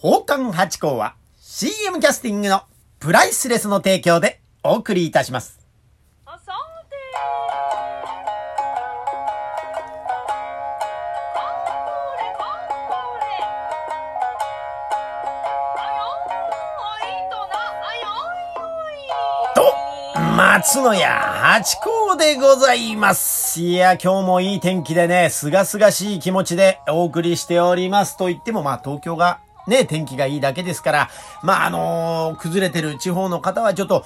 宝冠八甲は CM キャスティングのプライスレスの提供でお送りいたします。松野屋八甲でございます。いや、今日もいい天気でね、すがすがしい気持ちでお送りしております。と言っても、まあ東京がね、天気がいいだけですから、まあ、あのー崩れてる地方の方はちょっと、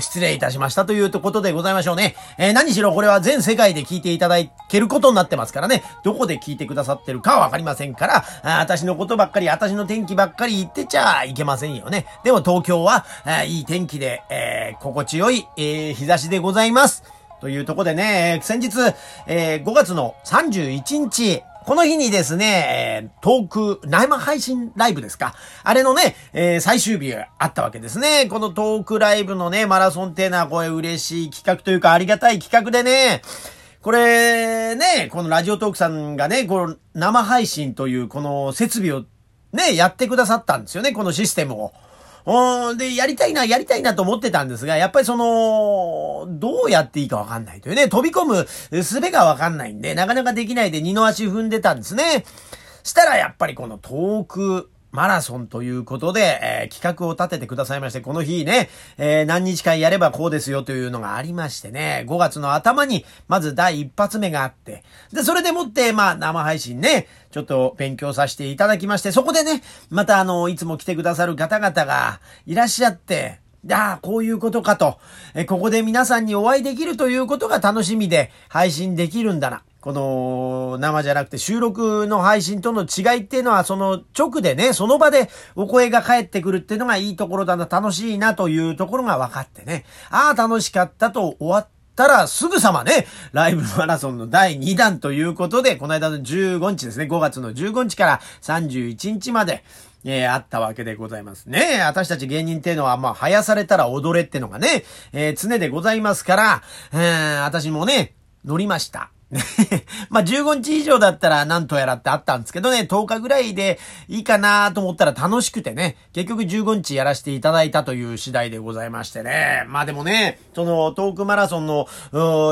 失礼いたしましたということでございましょうね。えー何しろこれは全世界で聞いていただけることになってますからね、どこで聞いてくださってるかわかりませんから、あ私のことばっかり、私の天気ばっかり言ってちゃいけませんよね。でも東京は、あーいい天気で、えー心地よい、え日差しでございます。というところでね、先日、えー5月の31日、この日にですね、えトーク、生配信ライブですか。あれのね、えー最終日があったわけですね。このトークライブのね、マラソンっていうのはこれ嬉しい企画というかありがたい企画でね、これね、このラジオトークさんがね、この生配信というこの設備をね、やってくださったんですよね、このシステムを。うんで、やりたいな、やりたいなと思ってたんですが、やっぱりその、どうやっていいかわかんないというね、飛び込む術がわかんないんで、なかなかできないで二の足踏んでたんですね。したらやっぱりこの遠くマラソンということで、えー企画を立ててくださいまして、この日ね、えー何日間やればこうですよというのがありましてね、5月の頭にまず第一発目があって、で、それでもって、まあ生配信ね、ちょっと勉強させていただきまして、そこでね、またあの、いつも来てくださる方々がいらっしゃって、でああ、こういうことかと。え、ここで皆さんにお会いできるということが楽しみで配信できるんだな。この生じゃなくて収録の配信との違いっていうのはその直でね、その場でお声が返ってくるっていうのがいいところだな、楽しいなというところが分かってね。ああ、楽しかったと終わったらすぐさまね、ライブマラソンの第2弾ということで、この間の15日ですね、5月の15日から31日まで、えーあったわけでございますね。私たち芸人っていうのは、まあ、生やされたら踊れってのがね、えー常でございますから、えー私もね、乗りました。まあ、15日以上だったら何とやらってあったんですけどね、10日ぐらいでいいかなと思ったら楽しくてね、結局15日やらせていただいたという次第でございましてね。まあでもね、そのトークマラソンの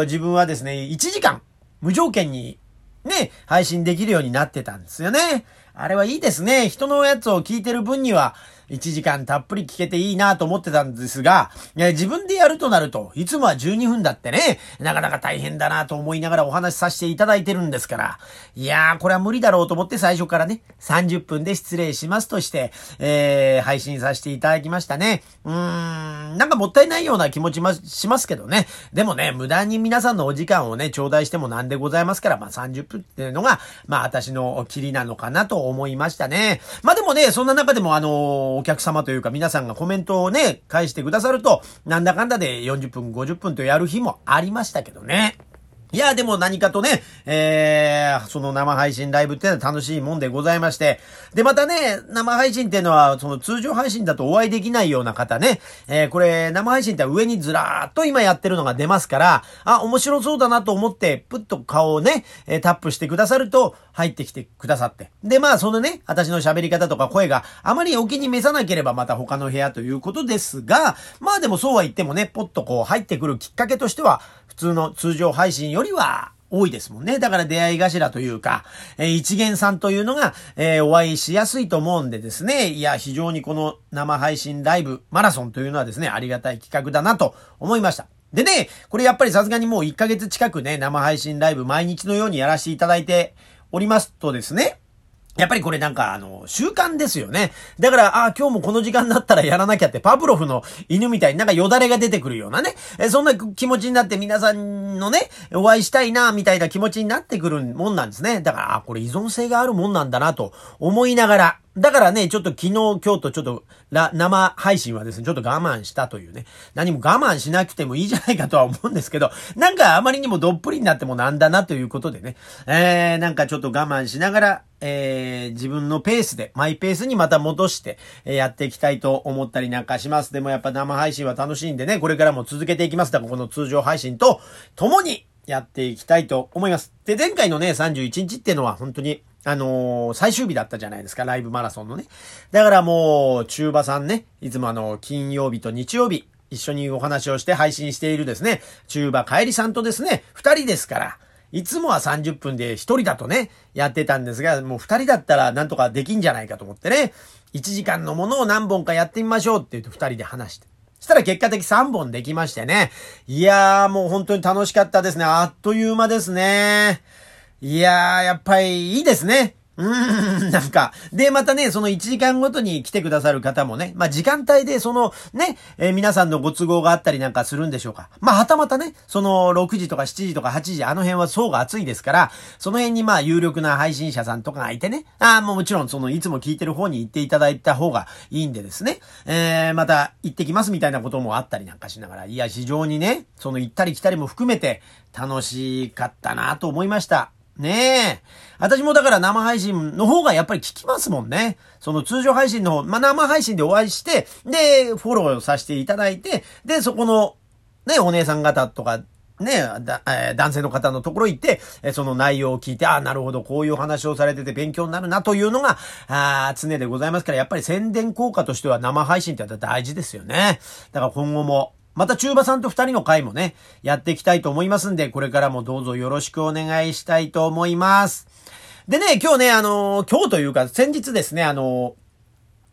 自分はですね、1時間無条件にね、配信できるようになってたんですよね。あれはいいですね。人のやつを聞いてる分には、1時間たっぷり聞けていいなと思ってたんですが、いや自分でやるとなると、いつもは12分だってね、なかなか大変だなと思いながらお話しさせていただいてるんですから、いやー、これは無理だろうと思って最初からね、30分で失礼しますとして、えー、配信させていただきましたね。うーん、なんかもったいないような気持ちもしますけどね。でもね、無駄に皆さんのお時間をね、頂戴してもなんでございますから、まあ30分っていうのが、まあ私のキリなのかなと思いましたね。まあでもね、そんな中でもあのお客様というか皆さんがコメントをね、返してくださると、なんだかんだで40分、50分とやる日もありましたけどね。いや、でも何かとね、えー、その生配信ライブっていうのは楽しいもんでございまして。で、またね、生配信っていうのは、その通常配信だとお会いできないような方ね、えー、これ、生配信って上にずらーっと今やってるのが出ますから、あ、面白そうだなと思って、プッと顔をね、えータップしてくださると、入ってきてくださって。で、まあ、そのね、私の喋り方とか声があまりお気に召さなければまた他の部屋ということですが、まあでもそうは言ってもね、ポッとこう入ってくるきっかけとしては、普通の通常配信よりりは、多いですもんね。だから出会い頭というか、えー一元さんというのが、えーお会いしやすいと思うんでですね。いや、非常にこの生配信ライブマラソンというのはですね、ありがたい企画だなと思いました。でね、これやっぱりさすがにもう1ヶ月近くね、生配信ライブ毎日のようにやらせていただいておりますとですね、やっぱりこれなんかあの、習慣ですよね。だから、ああ、今日もこの時間になったらやらなきゃって、パブロフの犬みたいになんかよだれが出てくるようなね。えそんな気持ちになって皆さんのね、お会いしたいな、みたいな気持ちになってくるもんなんですね。だから、あこれ依存性があるもんなんだなと思いながら、だからね、ちょっと昨日、今日とちょっと、ら生配信はですね、ちょっと我慢したというね。何も我慢しなくてもいいじゃないかとは思うんですけど、なんかあまりにもどっぷりになってもなんだなということでね。えー、なんかちょっと我慢しながら、えー、自分のペースで、マイペースにまた戻して、えーやっていきたいと思ったりなんかします。でもやっぱ生配信は楽しいんでね、これからも続けていきます。だからこの通常配信と共にやっていきたいと思います。で、前回のね、31日っていうのは本当にあのー最終日だったじゃないですか、ライブマラソンのね。だからもう、中馬さんね、いつもあの、金曜日と日曜日、一緒にお話をして配信しているですね、中馬帰りさんとですね、二人ですから、いつもは30分で一人だとね、やってたんですが、もう二人だったらなんとかできんじゃないかと思ってね、1時間のものを何本かやってみましょうって言って二人で話して。したら結果的3本できましてね。いやーもう本当に楽しかったですね。あっという間ですね。いやー、やっぱりいいですね。うーん、なんか。で、またね、その1時間ごとに来てくださる方もね、まあ時間帯でそのね、えー皆さんのご都合があったりなんかするんでしょうか。まあはたまたね、その6時とか7時とか8時、あの辺は層が厚いですから、その辺にまあ有力な配信者さんとかがいてね、ああ、もうもちろんそのいつも聞いてる方に行っていただいた方がいいんでですね、えー、また行ってきますみたいなこともあったりなんかしながら、いや、非常にね、その行ったり来たりも含めて楽しかったなと思いました。ねえ。私もだから生配信の方がやっぱり聞きますもんね。その通常配信の方、まあ、生配信でお会いして、で、フォローさせていただいて、で、そこの、ね、お姉さん方とか、ね、だえー男性の方のところ行って、えーその内容を聞いて、ああ、なるほど、こういう話をされてて勉強になるなというのが、あー常でございますから、やっぱり宣伝効果としては生配信って大事ですよね。だから今後も、また中馬さんと二人の回もね、やっていきたいと思いますんで、これからもどうぞよろしくお願いしたいと思います。でね、今日ね、あのー今日というか、先日ですね、あのー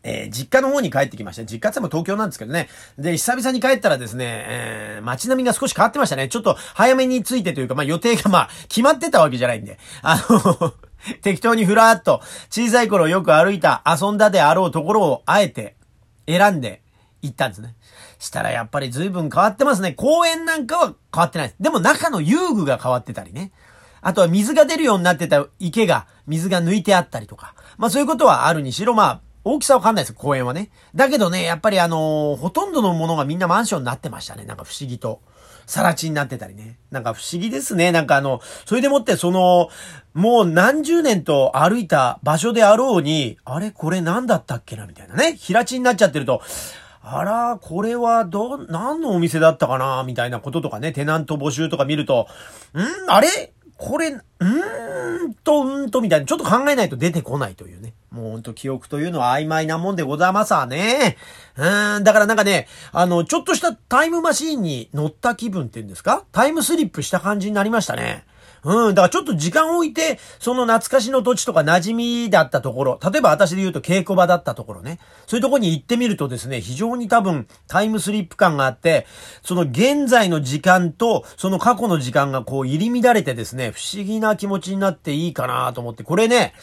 えー実家の方に帰ってきました。実家って言っても東京なんですけどね。で、久々に帰ったらですね、えー街並みが少し変わってましたね。ちょっと早めについてというか、まあ予定がまあ決まってたわけじゃないんで。あの、適当にふらーっと小さい頃よく歩いた、遊んだであろうところをあえて選んで行ったんですね。したらやっぱり随分変わってますね。公園なんかは変わってないです。でも中の遊具が変わってたりね。あとは水が出るようになってた池が、水が抜いてあったりとか。まあそういうことはあるにしろ、まあ、大きさわかんないです公園はね。だけどね、やっぱりあのーほとんどのものがみんなマンションになってましたね。なんか不思議と。さら地になってたりね。なんか不思議ですね。なんかあの、それでもってその、もう何十年と歩いた場所であろうに、あれこれ何だったっけなみたいなね。平地になっちゃってると、あら、これはど、何のお店だったかな？みたいなこととかね、テナント募集とか見ると、ん？あれ？これ、うーんと、うんと、みたいな、ちょっと考えないと出てこないというね。もうほんと記憶というのは曖昧なもんでございますわね。うーん、だからなんかね、あの、ちょっとしたタイムマシーンに乗った気分っていうんですか？タイムスリップした感じになりましたね。うん、だからちょっと時間を置いて、その懐かしの土地とか馴染みだったところ、例えば私で言うと稽古場だったところね、そういうところに行ってみるとですね、非常に多分タイムスリップ感があって、その現在の時間と、その過去の時間がこう入り乱れてですね、不思議な気持ちになっていいかなと思って、これね、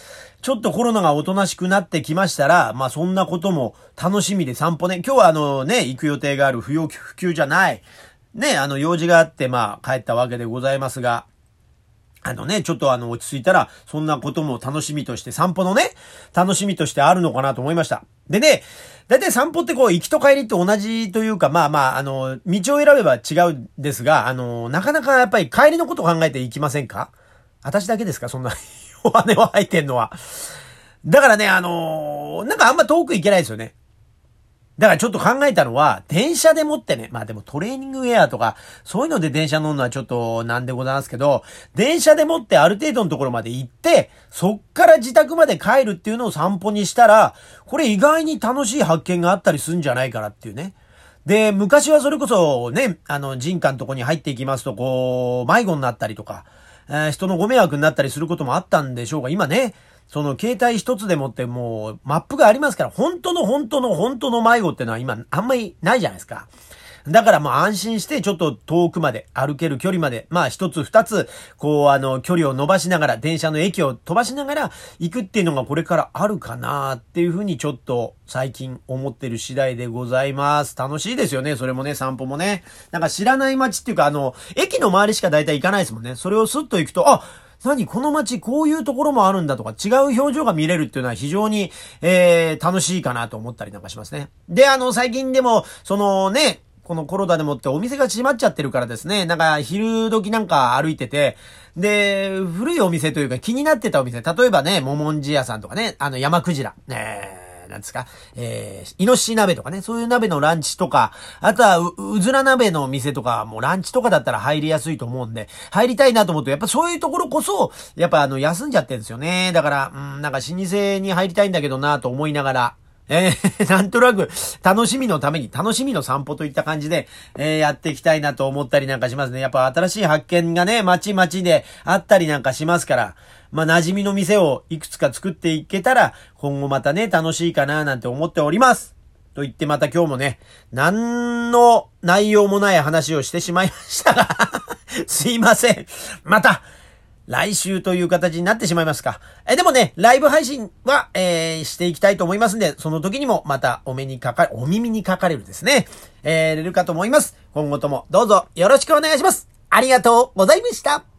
ちょっとコロナがおとなしくなってきましたら、まあそんなことも楽しみで散歩ね、今日はあのね、行く予定がある不要不急じゃない、ね、あの用事があってまあ帰ったわけでございますが、あのね、ちょっとあの、落ち着いたら、そんなことも楽しみとして、散歩のね、楽しみとしてあるのかなと思いました。でね、だいたい散歩ってこう、行きと帰りと同じというか、まあまあ、あの、道を選べば違うんですが、あの、なかなかやっぱり帰りのことを考えて行きませんか？私だけですか？そんな、弱音を吐いてんのは。だからね、あのなんかあんま遠く行けないですよね。だからちょっと考えたのは、電車でもってね、まあでもトレーニングウェアとか、そういうので電車乗るのはちょっとなんでございますけど、電車でもってある程度のところまで行って、そっから自宅まで帰るっていうのを散歩にしたら、これ意外に楽しい発見があったりするんじゃないかなっていうね。で、昔はそれこそね、あの、人家のとこに入っていきますと、こう、迷子になったりとか、えー人のご迷惑になったりすることもあったんでしょうが、今ね、その携帯一つでもってもうマップがありますから、本当の本当の本当の迷子ってのは今あんまりないじゃないですか。だからもう安心してちょっと遠くまで歩ける距離まで、まあ一つ二つ、こうあの距離を伸ばしながら、電車の駅を飛ばしながら行くっていうのがこれからあるかなっていうふうにちょっと最近思ってる次第でございます。楽しいですよね、それもね、散歩もね。なんか知らない街っていうかあの、駅の周りしか大体行かないですもんね。それをスッと行くと、あ何この街こういうところもあるんだとか違う表情が見れるっていうのは非常に、えー、楽しいかなと思ったりなんかしますね。で、あの、最近でも、そのね、このコロナでもってお店が閉まっちゃってるからですね、なんか昼時なんか歩いてて、で、古いお店というか気になってたお店、例えばね、ももんじ屋さんとかね、あの山クジラ、え、なんですか、えー、イノシシ鍋とかね、そういう鍋のランチとか、あとはう、うずら鍋の店とか、もうランチとかだったら入りやすいと思うんで、入りたいなと思うと、やっぱそういうところこそ、やっぱあの、休んじゃってるんですよね。だから、うん、なんか老舗に入りたいんだけどなと思いながら、えー、なんとなく、楽しみのために、楽しみの散歩といった感じで、えー、やっていきたいなと思ったりなんかしますね。やっぱ新しい発見がね、街々であったりなんかしますから、まあ、馴染みの店をいくつか作っていけたら、今後またね、楽しいかななんて思っております。と言ってまた今日もね、何の内容もない話をしてしまいましたが すいません。また、来週という形になってしまいますか。え、でもね、ライブ配信は、えー、していきたいと思いますんで、その時にもまたお目にかか、お耳にかかれるですね。えー、れるかと思います。今後ともどうぞよろしくお願いします。ありがとうございました。